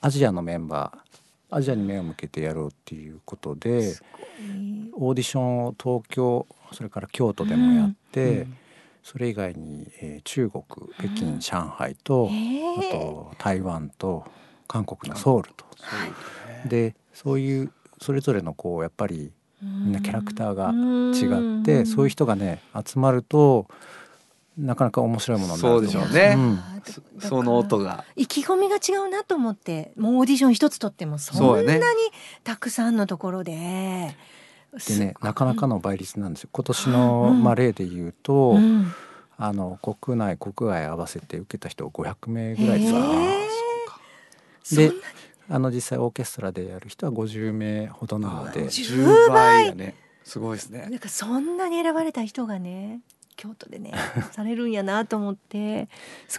アジアのメンバー、アジアに目を向けてやろうっていうことで、オーディションを東京、それから京都でもやって、うんそれ以外に、えー中国、北京、上海と、あへえと台湾と韓国のソウルと、でそういうそれぞれのこうやっぱりみんなキャラクターが違って、そういう人がね集まるとなかなか面白いものになると思そうでしょうね。ん。そその音が。意気込みが違うなと思ってもうオーディション一つとってもそんやねなにたくさんのところで。でねなかなかの倍率なんですよ。今年の、うんまあ、例で言うと、うん。あの国内国外合わせて受けた人500名ぐらいですか。でなに？あの実際オーケストラでやる人は50名ほどなので10倍。だね。すごいですね。なんかそんなに選ばれた人がね京都でね (laughs) されるんやなと思って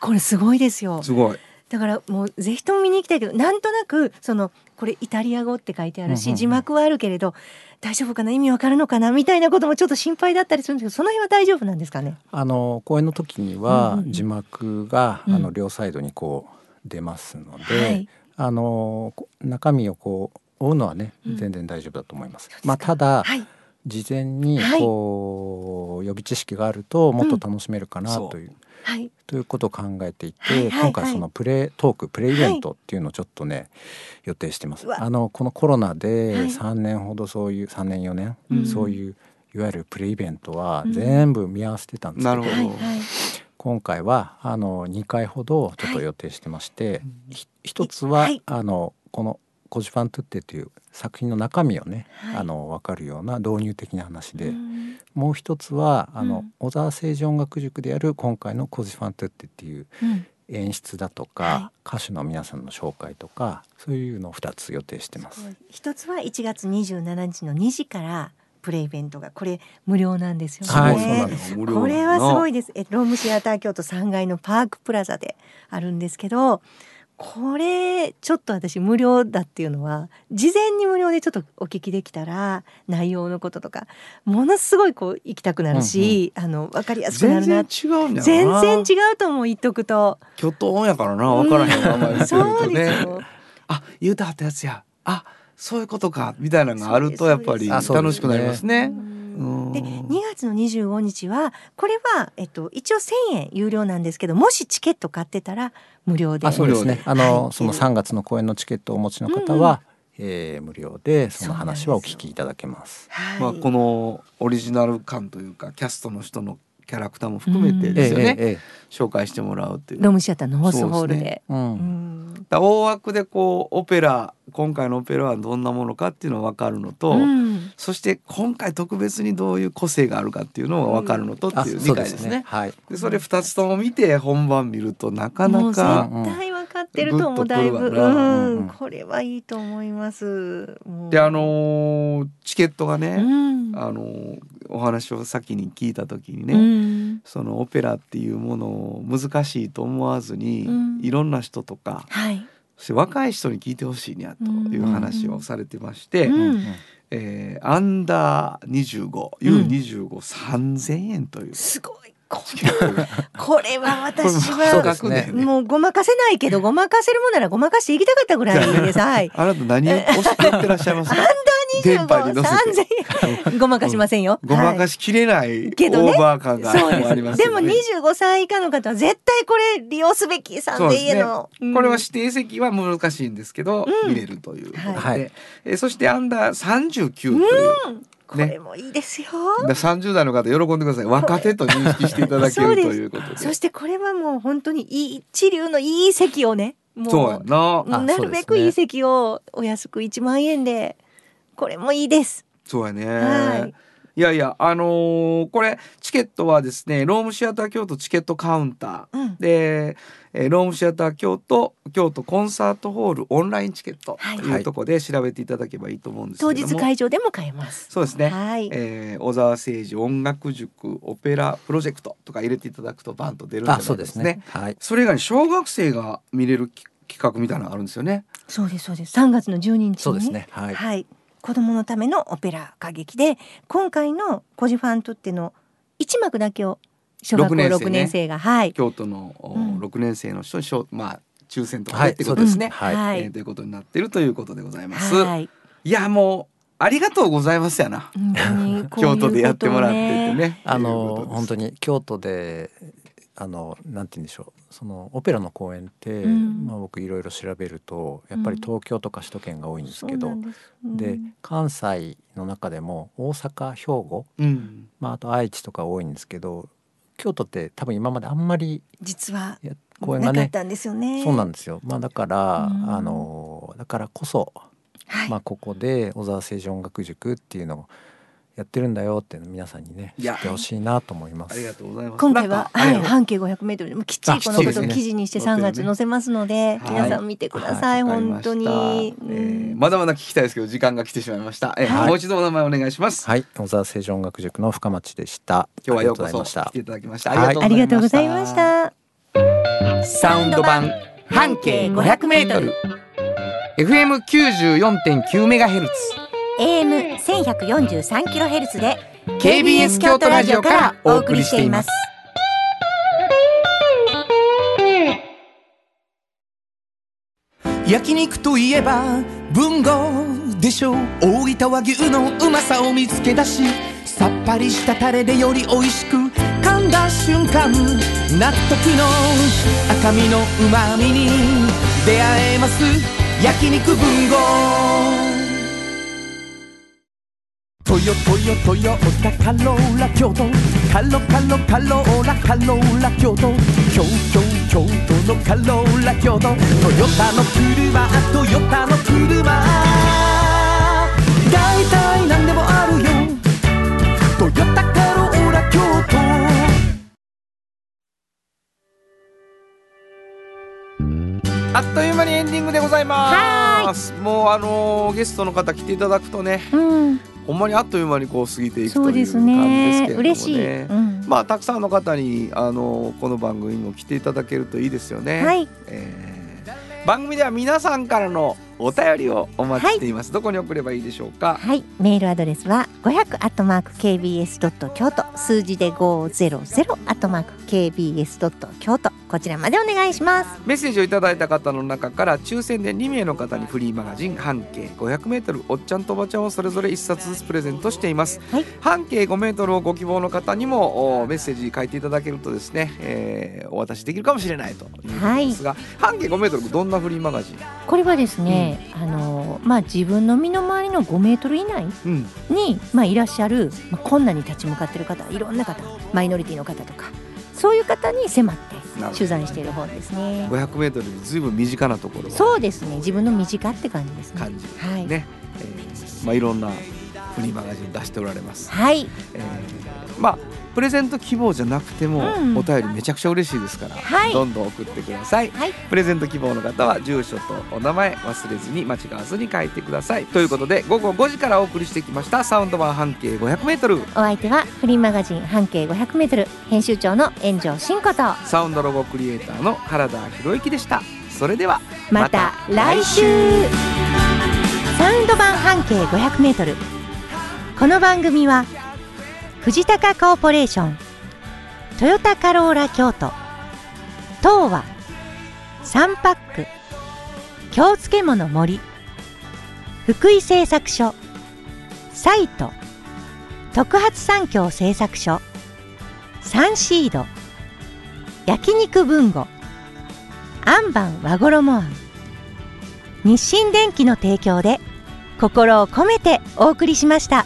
これすごいですよ。すごい。だからもうぜひとも見に行きたいけどなんとなくそのこれイタリア語って書いてあるし、うんうんうん。字幕はあるけれど大丈夫かな意味わかるのかなみたいなこともちょっと心配だったりするんですけどその辺は大丈夫なんですかね？あの公演の時にはうんうんうん。字幕が、うん。あの両サイドにこう出ますので、はいあのこ中身をこう追うのはね、うん。全然大丈夫だと思います。まあただ、はい。事前にはい。こう、予備知識があるともっと楽しめるかなという、はい。ということを考えていて、はいはいはい。今回そのプレイトークプレイイベントっていうのをちょっとね、予定してます。あのこのコロナではい。3年ほどそういう3年4年、うん。そういういわゆるプレイイベントはうん。全部見合わせてたんですけど、なるほどはいはい今回はあの2回ほどちょっと予定してまして、ひ一つは、はい。あのこの「コジファントゥッテ」という作品の中身をね、はい。あの分かるような導入的な話で、うん。もう一つはあの、うん。小沢誠治音楽塾である今回の「コジファントゥッテ」っていううん。演出だとか、は歌手の皆さんの紹介とかそういうのを2つ予定してます。一つは1月27日の2時からプレイベントがこれ無料なんですよね。はいこれはすごい。いです。えロームシアター京都3階のパークプラザであるんですけど、これちょっと私無料だっていうのは事前に無料でちょっとお聞きできたら内容のこととかものすごいこう行きたくなるし、あの分かりやすくな全る然違うんだな。全よな。然違うと思う言っとくと。巨頭やからな分からへん名前見てるそう。ですよ。あ言うてはったやつや。あそういうことかみたいなのがあるとやっぱり楽しくなりますね。うん。うん。で2月の25日はこれは、えっと、一応1,000円有料なんですけどもしチケット買ってたら無料で。あそうですね。あの、はい。その3月の公演のチケットをお持ちの方は、えー無料でその話はお聞きいただけます。はい。まあこのオリジナル感というかキャストの人のキャラクターも含めてですよね、ええええ紹介してもらうっていう。ロムシアターのホースホールでねう。うん大枠でこうオペラ今回のオペラはどんなものかっていうのが分かるのと、うんそして今回特別にどういう個性があるかっていうのが分かるのとってあいう理解ですすね。はい。でそれ2つとも見て本番見るとなかなかかってると思うだいぶ、うん。うんこれはいいと思います。もう。であのーチケットがね、うん。あのーお話を先に聞いた時にね、うん。そのオペラっていうものを難しいと思わずに、うん。いろんな人とかはい、そして若い人に聞いてほしいにゃという話をされてまして、うん。えーアンダー 25U253000 円という。すごいこれは私はもうごまかせないけどごまかせるもんならごまかしていきたかったぐらいです。はい。(laughs) あなた何をおっしゃってらっしゃいますか？電波に乗せ三て千円ごまかしませんよ。ごまはいかしきれないオけどね。ーバー感がありますでもよね。25歳以下の方は絶対これ利用すべき3000そうですね。円の。うん。これは指定席は難しいんですけど、うん。見れるということで、はい。えーそしてアンダー39という、これもいいですよ。だ30代の方喜んでください。若手と認識していただけるということで。そしてこれはもう本当にいい一流のいい席をね、もそうな。るべくいい席をお安く1万円でこれもいいです。そうやね、はい。い、やいやあのーこれチケットはですねロームシアター京都チケットカウンターうん。で、えーロームシアター京都京都コンサートホールオンラインチケットはいというところで調べていただけばいいと思うんですけ当れども、日会場でも買えます。そうですね、はい。えー小沢誠治音楽塾オペラプロジェクトとか入れていただくとバンと出るんじゃなあそういでかねですすね。はい。それ以外に小学生が見れるき企画みたいなのがあるんですよねそうですそうです。3月の12日そうですね。はい。はい。子供のためのオペラ歌劇で今回のコジファントっての一幕だけを小学校六年生ね。6年生がはい。京都の、おうん。6年生の人にしょまあ抽選とかはいでってことですね、はい。はい。えーということになっているということでございます、はい。いやもうありがとうございますやな。京都でやってもらっててね。あの本当にに京都であのなんて言うんでしょう。そのオペラの公演って、うん。まあ僕いろいろ調べるとやっぱり東京とか首都圏が多いんですけど、そうなんです。うん。で関西の中でも大阪兵庫、うん。まあ、あと愛知とか多いんですけど京都って多分今まであんまり実はや公演がねなかったんですよね。そうなんですよ、まあ、だから、うんあのだからこそ、はい。まあ、ここで小沢誠治音楽塾っていうのをやってるんだよっていうのを皆さんにね知ってほしいなと思います。ありがとうございます。今回は、はい、半径500メートルでもきっちりこのことを記事にして3月載せますので、はい。皆さん見てください、本当に。えーまだまだ聞きたいですけど時間が来てしまいました、えーはい。もう一度お名前お願いします、はい、小沢誠治音楽塾の深町でした。今日はようこありがとそうございました。来ていただきました、はい。ありがとうございました。サウンド版半径500メートル。FM 94.9メガヘルツ AM 1143キロヘルツで KBS 京都ラジオからお送りしています。焼肉といえば文豪でしょ。大分和牛のうまさを見つけ出しさっぱりしたタレでより美味しく噛んだ瞬間納得の赤身のうまみに出会えます。焼肉文豪。トヨトヨトヨタカローラ京都カロカロカローラカローラ京都京京京都のカローラ京都トヨタの車トヨタの車大体何でもあるよトヨタカローラ京都あっという間にエンディングでございます。もうあのーゲストの方来ていただくとね。うん、ほんまにあっという間にこう過ぎていくという感じですけれどもね。嬉しい、うん。まあたくさんの方にあのこの番組にも来ていただけるといいですよね。はい。えー。番組では皆さんからのお便りをお待ちしています。どこに送ればいいでしょうか？はい、メールアドレスは500アットマーク kbs ドット京都数字で500アットマーク kbs ドット京都こちらまでお願いします。メッセージをいただいた方の中から抽選で2名の方にフリーマガジン半径500メートルおっちゃんとおばちゃんをそれぞれ1冊ずつプレゼントしています。はい半径5メートルをご希望の方にもおメッセージ書いていただけるとですね、えーお渡しできるかもしれないということですが、半径5メートルどんなフリーマガジン？これはですね、あのまあ自分の身の回りの5メートル以内うん。にまあいらっしゃる、まあ、困難に立ち向かっている方いろんな方マイノリティの方とかそういう方に迫って取材している本ですね。500メートルにずいぶん身近なところをそうですね自分の身近って感じですね。感じはい、ね、えーまあいろんなフリーマガジン出しておられます。はい、えーまあプレゼント希望じゃなくても、うん。お便りめちゃくちゃ嬉しいですから、はい。どんどん送ってください。はい。プレゼント希望の方は住所とお名前忘れずに間違わずに書いてください。ということで午後5時からお送りしてきましたサウンド版半径500メートル。お相手はフリーマガジン半径500メートル編集長の炎上真子と。サウンドロゴクリエイターの原田博之でした。それではまた来週。サウンド版半径500メートル。この番組は藤高コーポレーショントヨタカローラ京都東和サンパック京漬物森福井製作所サイト特発産業製作所サンシード焼肉文吾アンバン和衣あん日清電機の提供で心を込めてお送りしました。